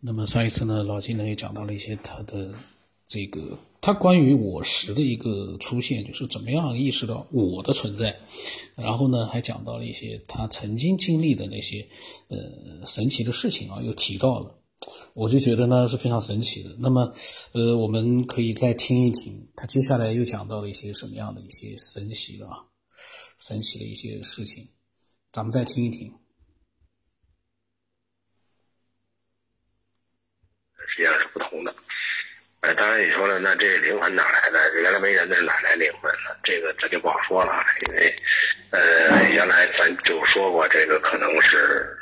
那么上一次呢，老金呢也讲到了一些他的这个他关于我时的一个出现，就是怎么样意识到我的存在，然后呢还讲到了一些他曾经经历的那些呃神奇的事情啊，又提到了，我就觉得呢是非常神奇的。那么呃我们可以再听一听，他接下来又讲到了一些什么样的一些神奇的啊，神奇的一些事情，咱们再听一听。实际上是不同的。呃，当然你说了，那这灵魂哪来的？原来没人，那是哪来灵魂呢？这个咱就不好说了，因为呃，原来咱就说过，这个可能是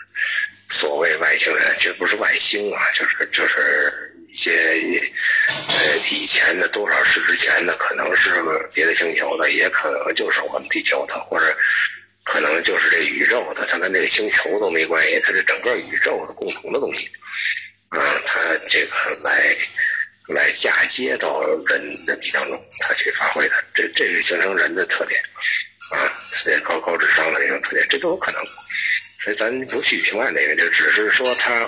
所谓外星人，其实不是外星啊，就是就是一些呃以前的多少世之前的，可能是别的星球的，也可能就是我们地球的，或者可能就是这宇宙的，它跟这个星球都没关系，它是整个宇宙的共同的东西。啊，他这个来来嫁接到人人体当中，他去发挥的，这这个形成人的特点啊，所以高高智商的这种特点，这都有可能。所以咱不去评判那个，就只是说他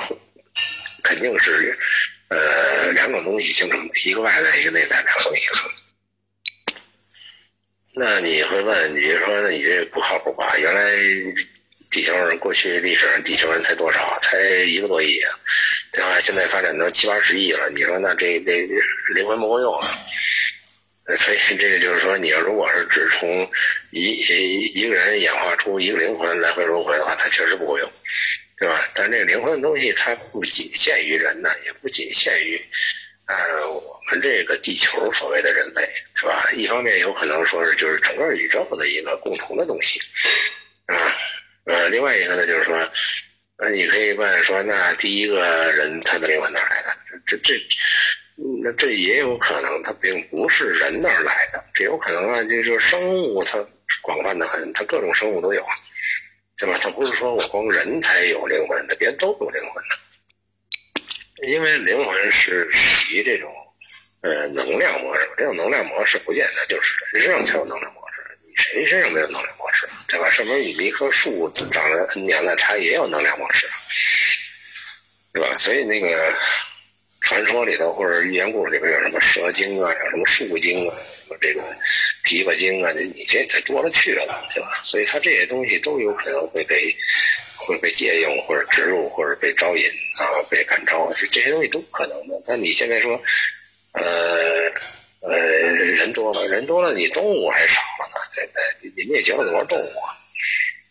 肯定是呃两种东西形成，一个外在，一个内在两种形成。那你会问，你说你这不靠谱吧？原来。地球人过去历史上地球人才多少？才一个多亿啊，对吧？现在发展到七八十亿了。你说那这这灵魂不够用啊？所以这个就是说，你要如果是只从一一个人演化出一个灵魂来回轮回的话，它确实不够用，对吧？但这个灵魂的东西，它不仅限于人呢，也不仅限于呃我们这个地球所谓的人类，是吧？一方面有可能说是就是整个宇宙的一个共同的东西啊。呃，另外一个呢，就是说，那，你可以问说，那第一个人他的灵魂哪来的？这这，那这也有可能，他并不是人那儿来的，这有可能啊，就是生物它广泛的很，它各种生物都有，对吧？它不是说我光人才有灵魂，它别人都有灵魂的，因为灵魂是属于这种呃能量模式，这种能量模式不见得就是人身上才有能量模式，你谁身上没有能量模式？对吧？上面你一棵树长了 N 年了，它也有能量模式，对吧？所以那个传说里头或者寓言故事里边有什么蛇精啊，有什么树精啊，什么这个琵琶精啊，你你这这多了去了，对吧？所以它这些东西都有可能会被会被借用，或者植入，或者被招引啊，被感召，这这些东西都可能的。那你现在说，呃。呃，人多了，人多了，你动物还少了呢，对不对？你灭绝了多少动物啊？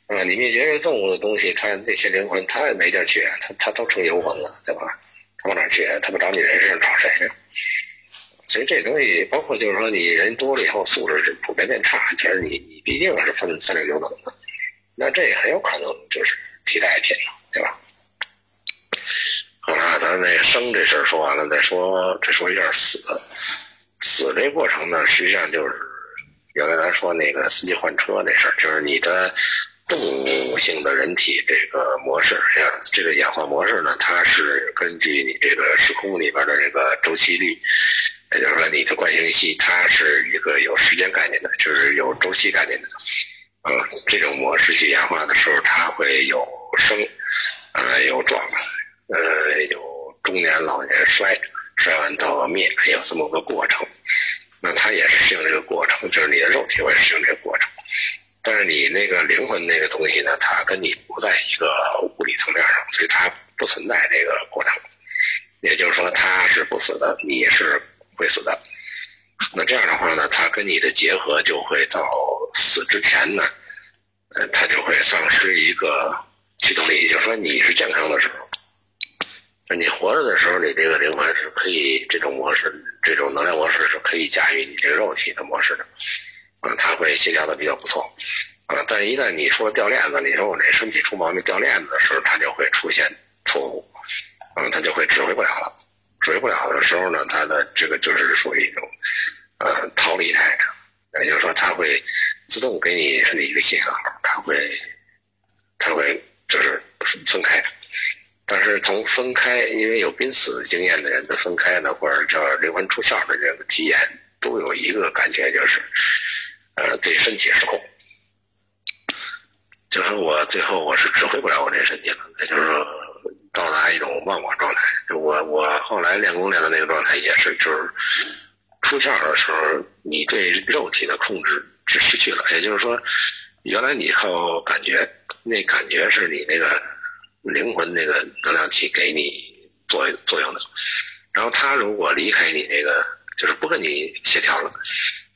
啊，你灭绝这动物的东西，它那些灵魂，它也没地儿去，它它都成游魂了，对吧？它往哪去？它不找你人身上找谁呀？所以这东西，包括就是说，你人多了以后，素质普遍变差，其实你你必定是分三六九等的，那这也很有可能就是替代品，对吧？好了，咱那生这事儿说完了，再说再说一下死。死这过程呢，实际上就是原来咱说那个司机换车那事儿，就是你的动物性的人体这个模式，像这个演化模式呢，它是根据你这个时空里边的这个周期率，也就是说你的惯性系，它是一个有时间概念的，就是有周期概念的。嗯，这种模式去演化的时候，它会有生，呃，有壮，呃，有中年、老年、衰。衰完到灭，有这么个过程，那它也是适应这个过程，就是你的肉体会适应这个过程，但是你那个灵魂那个东西呢，它跟你不在一个物理层面上，所以它不存在这个过程，也就是说它是不死的，你是会死的，那这样的话呢，它跟你的结合就会到死之前呢，呃，它就会丧失一个驱动力，也就是说你是健康的时候。你活着的时候，你这个灵魂是可以这种模式，这种能量模式是可以驾驭你这肉体的模式的，啊，它会协调的比较不错，啊，但一旦你说掉链子，你说我这身体出毛病掉链子的时候，它就会出现错误，啊，它就会指挥不了了，指挥不了的时候呢，它的这个就是属于一种呃逃离态，也就是说，它会自动给你身体一个信号，它会它会就是分开。但是从分开，因为有濒死经验的人的分开呢，或者叫灵魂出窍的这个体验，都有一个感觉，就是，呃，对身体失控，就是我最后我是指挥不了我这身体了，也就是说到达一种忘我状态，就我我后来练功练的那个状态也是，就是出窍的时候，你对肉体的控制是失去了。也就是说，原来你靠感觉，那感觉是你那个灵魂那个能量体给你作作用的。然后他如果离开你那个，就是不跟你协调了，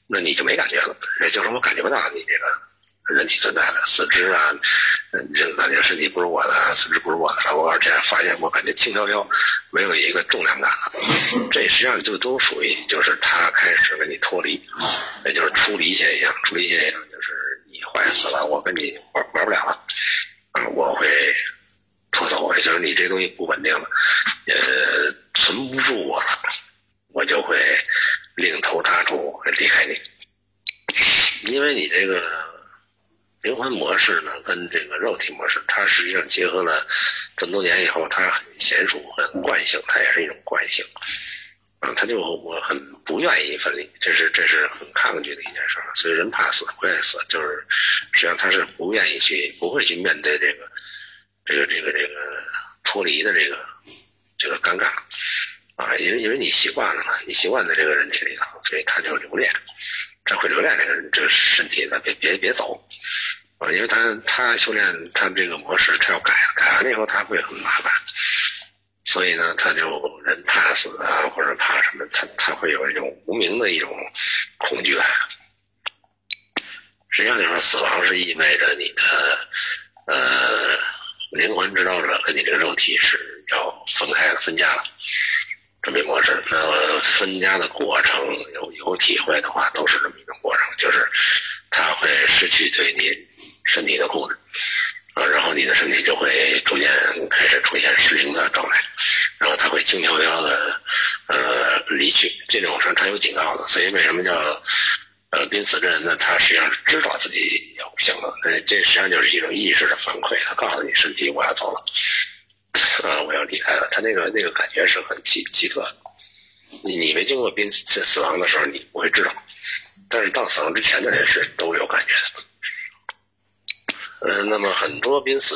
那你就没感觉了。也就是，我感觉不到你这个。人体存在的四肢啊，这个感觉身体不是我的，四肢不是我的了。我这样发现，我感觉轻飘飘，没有一个重量感了。这实际上就都属于，就是他开始跟你脱离，也就是出离现象。出离现象就是你坏死了，我跟你玩玩不了了，我会我走。也就是你这东西不稳定了，呃，存不住我了，我就会另投他处，离开你，因为你这个。灵魂模式呢，跟这个肉体模式，它实际上结合了这么多年以后，它很娴熟、很惯性，它也是一种惯性。啊，他就我很不愿意分离，这是这是很抗拒的一件事儿。所以人怕死不愿意死，就是实际上他是不愿意去，不会去面对这个这个这个这个脱离的这个这个尴尬啊，因为因为你习惯了嘛，你习惯在这个人体里头，所以他就留恋。他会留恋这个这个身体，的别别别走，啊，因为他他修炼他这个模式，他要改改完了以后他会很麻烦，所以呢，他就人怕死啊，或者怕什么，他他会有一种无名的一种恐惧感。实际上，就说死亡是意味着你的呃灵魂指导者跟你这个肉体是要分开了、分家了。这么一模式，那分家的过程有有体会的话，都是这么一个过程，就是他会失去对你身体的控制，啊，然后你的身体就会逐渐开始出现失灵的状态，然后他会轻飘飘的呃离去。这种是他有警告的，所以为什么叫呃濒死的人呢？他实际上是知道自己要不行了，呃，这实际上就是一种意识的反馈，他告诉你身体我要走了。啊！我要离开了，他那个那个感觉是很奇奇特的。你你没经过濒死死亡的时候，你不会知道。但是到死亡之前的人是都有感觉的。嗯，那么很多濒死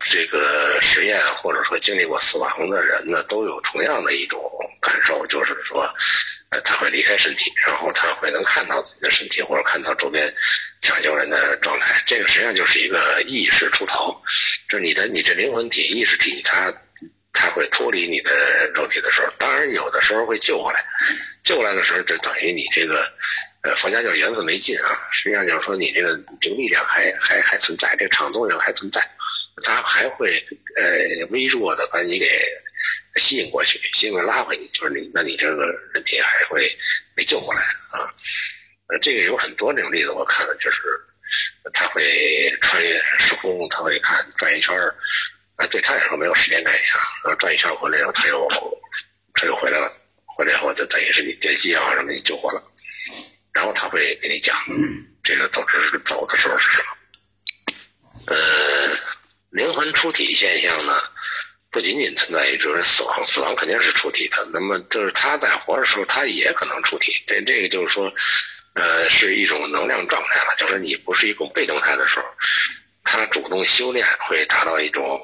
这个实验或者说经历过死亡的人呢，都有同样的一种感受，就是说。呃，他会离开身体，然后他会能看到自己的身体，或者看到周边抢救人的状态。这个实际上就是一个意识出逃，就是你的你这灵魂体、意识体，它它会脱离你的肉体的时候，当然有的时候会救过来。救过来的时候，就等于你这个呃，佛家叫缘分没尽啊。实际上就是说，你这个这个力量还还还存在，这个场作用还存在，它还会呃微弱的把你给。吸引过去，吸引拉回你，就是你，那你这个人体还会被救过来啊？呃，这个有很多这种例子，我看了，就是他会穿越时空，他会看转一圈儿，啊，对他来说没有时间概念啊，转一圈回来以后，他又他又回来了，回来以后就等于是你电击啊什么你救活了，然后他会给你讲这个走是走的时候是什么？呃，灵魂出体现象呢？不仅仅存在于就是死亡，死亡肯定是出体的。那么就是他在活的时候，他也可能出体。这这个就是说，呃，是一种能量状态了。就是你不是一种被动态的时候，他主动修炼会达到一种，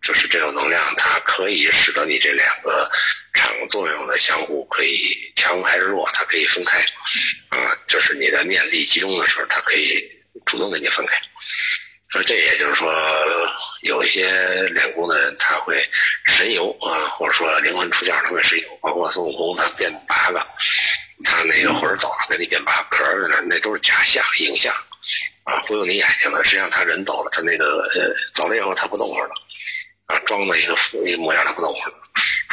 就是这种能量，它可以使得你这两个场作用的相互可以强还是弱，它可以分开。啊，就是你的念力集中的时候，它可以主动跟你分开。所以这也就是说。有一些练功的人，他会神游啊，或者说灵魂出窍，他会神游。包括孙悟空，他变八个，他那个魂走了，给你变八个壳在那，那都是假象、影像啊，忽悠你眼睛的。实际上他人走了，他那个呃走了以后他不动会了啊，装的一个一个模样他不动会了，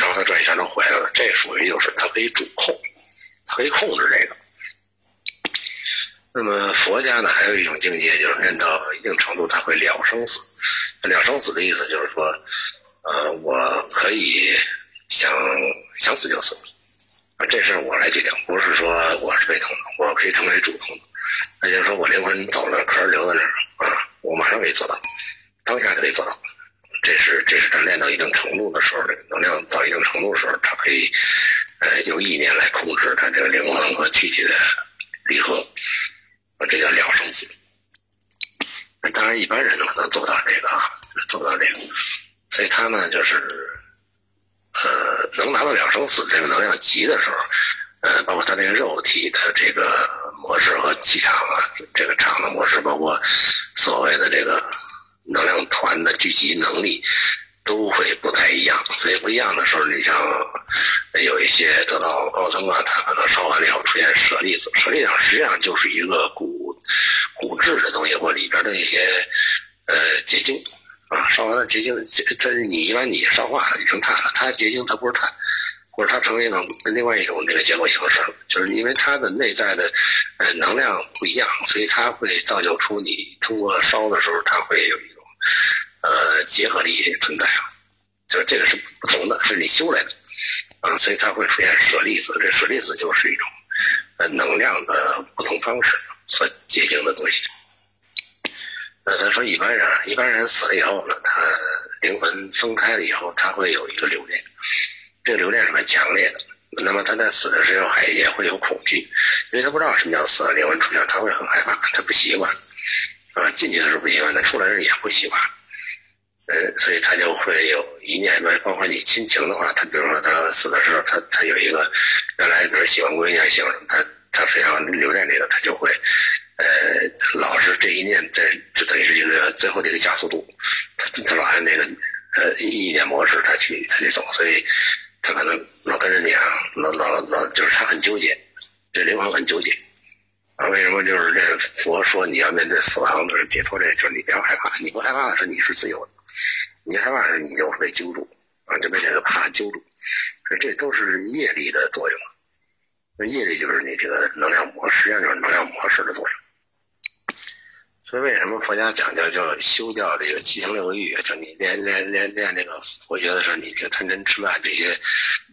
然后他转一圈就回来了。这属于就是他可以主控，他可以控制这个。那么佛家呢，还有一种境界，就是练到一定程度，他会了生死。了生死的意思就是说，呃，我可以想想死就死，啊，这事儿我来决定，不是说我是被动的，我可以成为主动的。那就是说我灵魂走了，壳留在那儿啊，我马上可以做到，当下可以做到。这是这是他练到一定程度的时候，这个能量到一定程度的时候，他可以呃由意念来控制他这个灵魂和躯体的离合，这叫了生死。当然，一般人可能做不到这个啊，做不到这个，所以他呢就是，呃，能达到两生死这个能量级的时候，呃，包括他这个肉体的这个模式和气场啊，这个场的模式，包括所谓的这个能量团的聚集能力。都会不太一样，所以不一样的时候，你像有一些得到高僧啊，他可能烧完了以后出现舍利子，舍利子实际上就是一个骨骨质的东西或里边的一些呃结晶啊，烧完了结晶，它你一般你烧化了，你成碳了，它结晶它不是碳，或者它成为一种另外一种这个结构形式，就是因为它的内在的呃能量不一样，所以它会造就出你通过烧的时候，它会有一种。呃，结合力存在啊，就是这个是不同的，是你修来的啊，所以才会出现舍利子。这舍利子就是一种呃能量的不同方式所结晶的东西。那咱说一般人，一般人死了以后呢，他灵魂分开了以后，他会有一个留恋，这个留恋是很强烈的。那么他在死的时候还也会有恐惧，因为他不知道什么叫死，灵魂出现他会很害怕，他不习惯啊，进去的时候不习惯，他出来时也不习惯。呃，所以他就会有一念，包括你亲情的话，他比如说他死的时候，他他有一个原来比如喜欢闺女啊，喜欢什么，他他非常留恋这个，他就会呃老是这一念在，就等于是一个最后的一个加速度，他他老按那个呃意念模式他去他去走，所以他可能老跟着你啊，老老老就是他很纠结，这灵魂很纠结啊。为什么就是这佛说你要面对死亡的解脱，这就是你不要害怕，你不害怕的时候你是自由的。你害怕，你就被揪住啊，就被这个怕揪住，所以这都是业力的作用。业力就是你这个能量模，实际上就是能量模式的作用。所以为什么佛家讲究叫修掉这个七情六欲？就你练练练练那个佛学的时候，你这个贪嗔痴慢这些，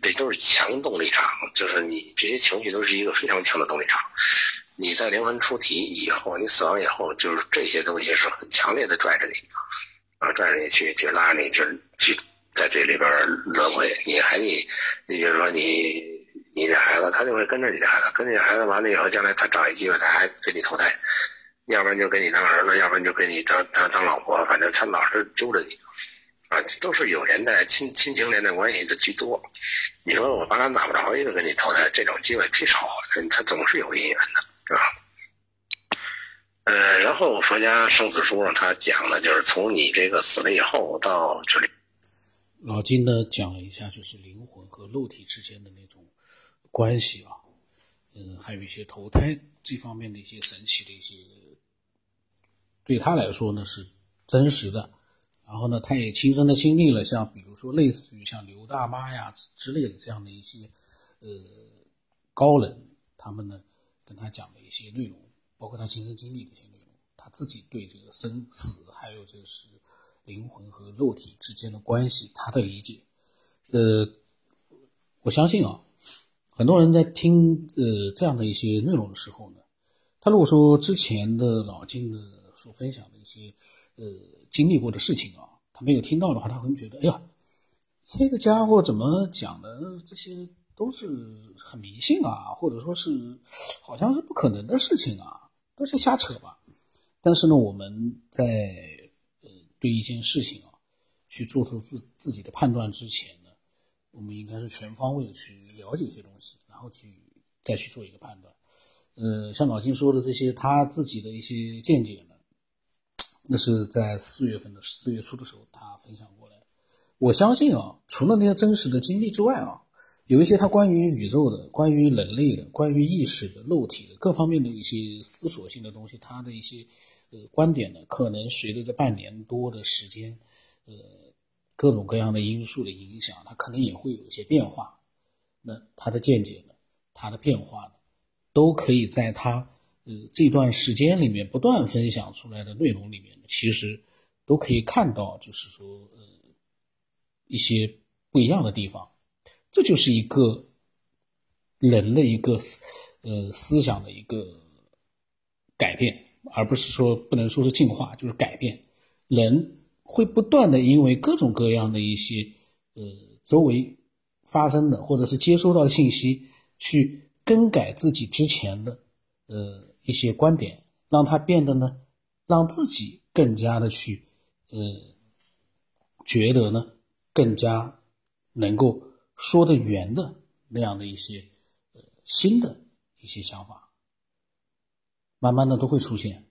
这都是强动力场，就是你这些情绪都是一个非常强的动力场。你在灵魂出体以后，你死亡以后，就是这些东西是很强烈的拽着你。啊，拽着你去，去拉你，就去在这里边轮回。你还得，你比如说你，你这孩子，他就会跟着你的孩子，跟着你孩子完了以后，将来他找一机会，他还给你投胎，要不然就给你当儿子，要不然就给你当当当老婆，反正他老是揪着你，啊，都是有连带亲亲情连带关系的居多。你说我八竿打不着一个给你投胎，这种机会忒少，他总是有姻缘的，是吧？呃，然后佛家生死书上他讲的就是从你这个死了以后到这里，老金呢讲了一下，就是灵魂和肉体之间的那种关系啊，嗯，还有一些投胎这方面的一些神奇的一些，对他来说呢是真实的，然后呢他也亲身的经历了，像比如说类似于像刘大妈呀之类的这样的一些呃高人，他们呢跟他讲的一些内容。包括他亲身经历的一些内容，他自己对这个生死，还有就是灵魂和肉体之间的关系，他的理解，呃，我相信啊，很多人在听呃这样的一些内容的时候呢，他如果说之前的老金的所分享的一些呃经历过的事情啊，他没有听到的话，他会觉得，哎呀，这个家伙怎么讲的这些都是很迷信啊，或者说是好像是不可能的事情啊。都是瞎扯吧，但是呢，我们在呃对一件事情啊去做出自自己的判断之前呢，我们应该是全方位的去了解一些东西，然后去再去做一个判断。呃，像老金说的这些他自己的一些见解呢，那是在四月份的四月初的时候他分享过来。我相信啊，除了那些真实的经历之外啊。有一些他关于宇宙的、关于人类的、关于意识的、肉体的各方面的一些思索性的东西，他的一些呃观点呢，可能随着这半年多的时间，呃，各种各样的因素的影响，他可能也会有一些变化。那他的见解呢，他的变化呢，都可以在他呃这段时间里面不断分享出来的内容里面，其实都可以看到，就是说呃一些不一样的地方。这就是一个人的一个呃思想的一个改变，而不是说不能说是进化，就是改变。人会不断的因为各种各样的一些呃周围发生的或者是接收到的信息，去更改自己之前的呃一些观点，让它变得呢，让自己更加的去呃觉得呢更加能够。说的圆的那样的一些呃新的一些想法，慢慢的都会出现。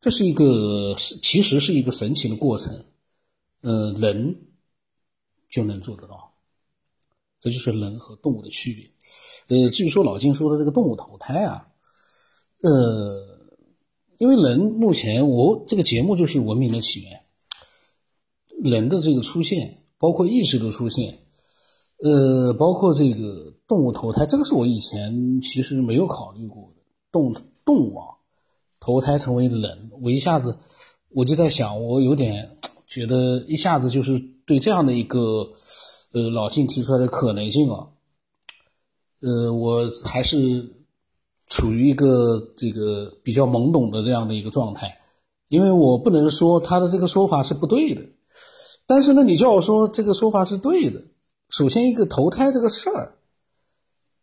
这是一个是其实是一个神奇的过程，呃，人就能做得到，这就是人和动物的区别。呃，至于说老金说的这个动物投胎啊，呃，因为人目前我这个节目就是文明的起源，人的这个出现，包括意识的出现，呃，包括这个动物投胎，这个是我以前其实没有考虑过的动动物啊。投胎成为人，我一下子我就在想，我有点觉得一下子就是对这样的一个呃老晋提出来的可能性啊，呃，我还是处于一个这个比较懵懂的这样的一个状态，因为我不能说他的这个说法是不对的，但是呢，你叫我说这个说法是对的，首先一个投胎这个事儿，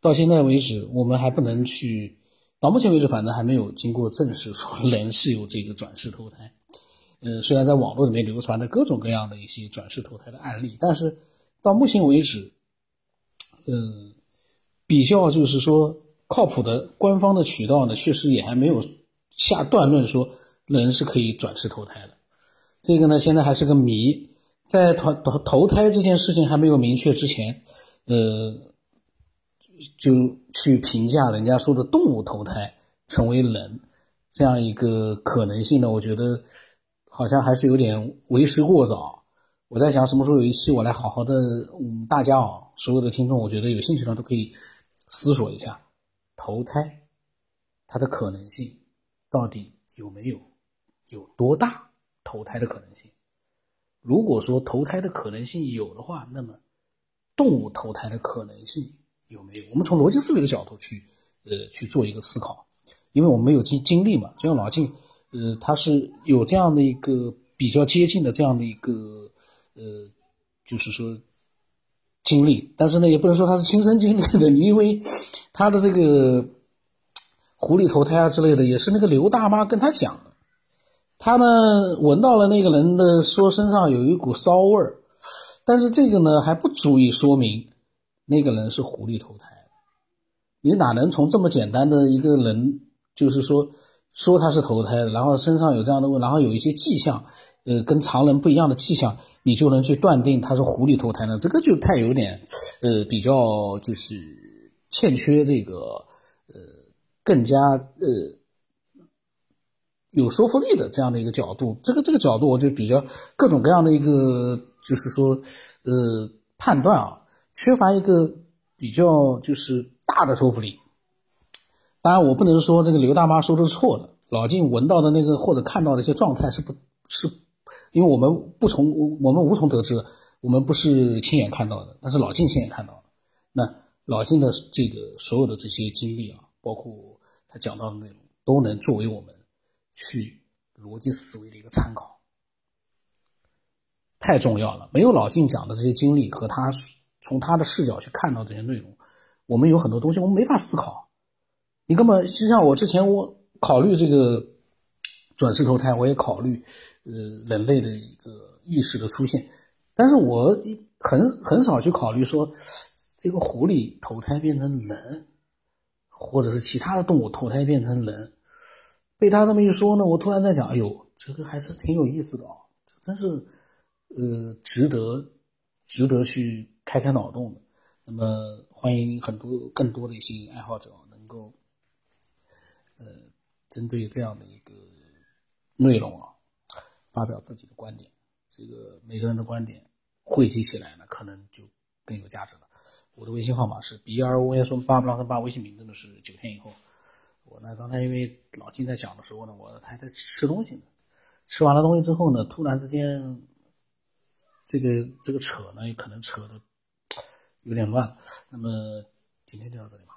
到现在为止我们还不能去。到目前为止，反正还没有经过证实说人是有这个转世投胎。呃，虽然在网络里面流传的各种各样的一些转世投胎的案例，但是到目前为止，呃，比较就是说靠谱的官方的渠道呢，确实也还没有下断论说人是可以转世投胎的。这个呢，现在还是个谜。在投投投胎这件事情还没有明确之前，呃。就去评价人家说的动物投胎成为人这样一个可能性呢？我觉得好像还是有点为时过早。我在想什么时候有一期我来好好的，嗯，大家啊，所有的听众，我觉得有兴趣的都可以思索一下，投胎它的可能性到底有没有，有多大投胎的可能性？如果说投胎的可能性有的话，那么动物投胎的可能性？有没有？我们从逻辑思维的角度去，呃，去做一个思考，因为我们没有经经历嘛。就像老晋，呃，他是有这样的一个比较接近的这样的一个，呃，就是说经历，但是呢，也不能说他是亲身经历的，因为他的这个狐狸投胎啊之类的，也是那个刘大妈跟他讲的。他呢，闻到了那个人的说身上有一股骚味儿，但是这个呢，还不足以说明。那个人是狐狸投胎，你哪能从这么简单的一个人，就是说说他是投胎的，然后身上有这样的问，然后有一些迹象，呃，跟常人不一样的迹象，你就能去断定他是狐狸投胎呢？这个就太有点，呃，比较就是欠缺这个，呃，更加呃有说服力的这样的一个角度。这个这个角度，我就比较各种各样的一个，就是说，呃，判断啊。缺乏一个比较就是大的说服力。当然，我不能说这个刘大妈说的是错的。老晋闻到的那个或者看到的一些状态是不，是，因为我们不从我们无从得知，我们不是亲眼看到的，但是老晋亲眼看到了。那老晋的这个所有的这些经历啊，包括他讲到的内容，都能作为我们去逻辑思维的一个参考。太重要了，没有老晋讲的这些经历和他。从他的视角去看到这些内容，我们有很多东西我们没法思考。你根本就像我之前我考虑这个转世投胎，我也考虑呃人类的一个意识的出现，但是我很很少去考虑说这个狐狸投胎变成人，或者是其他的动物投胎变成人。被他这么一说呢，我突然在想，哎呦，这个还是挺有意思的啊，这真是呃值得值得去。开开脑洞的，那么欢迎很多更多的一些爱好者能够，呃，针对这样的一个内容啊，发表自己的观点。这个每个人的观点汇集起来呢，可能就更有价值了。我的微信号码是 b r o s 八八八，微信名字呢是九天以后。我呢刚才因为老金在讲的时候呢，我还在吃东西呢，吃完了东西之后呢，突然之间，这个这个扯呢，可能扯的。有点乱，那么今天就到这里吧。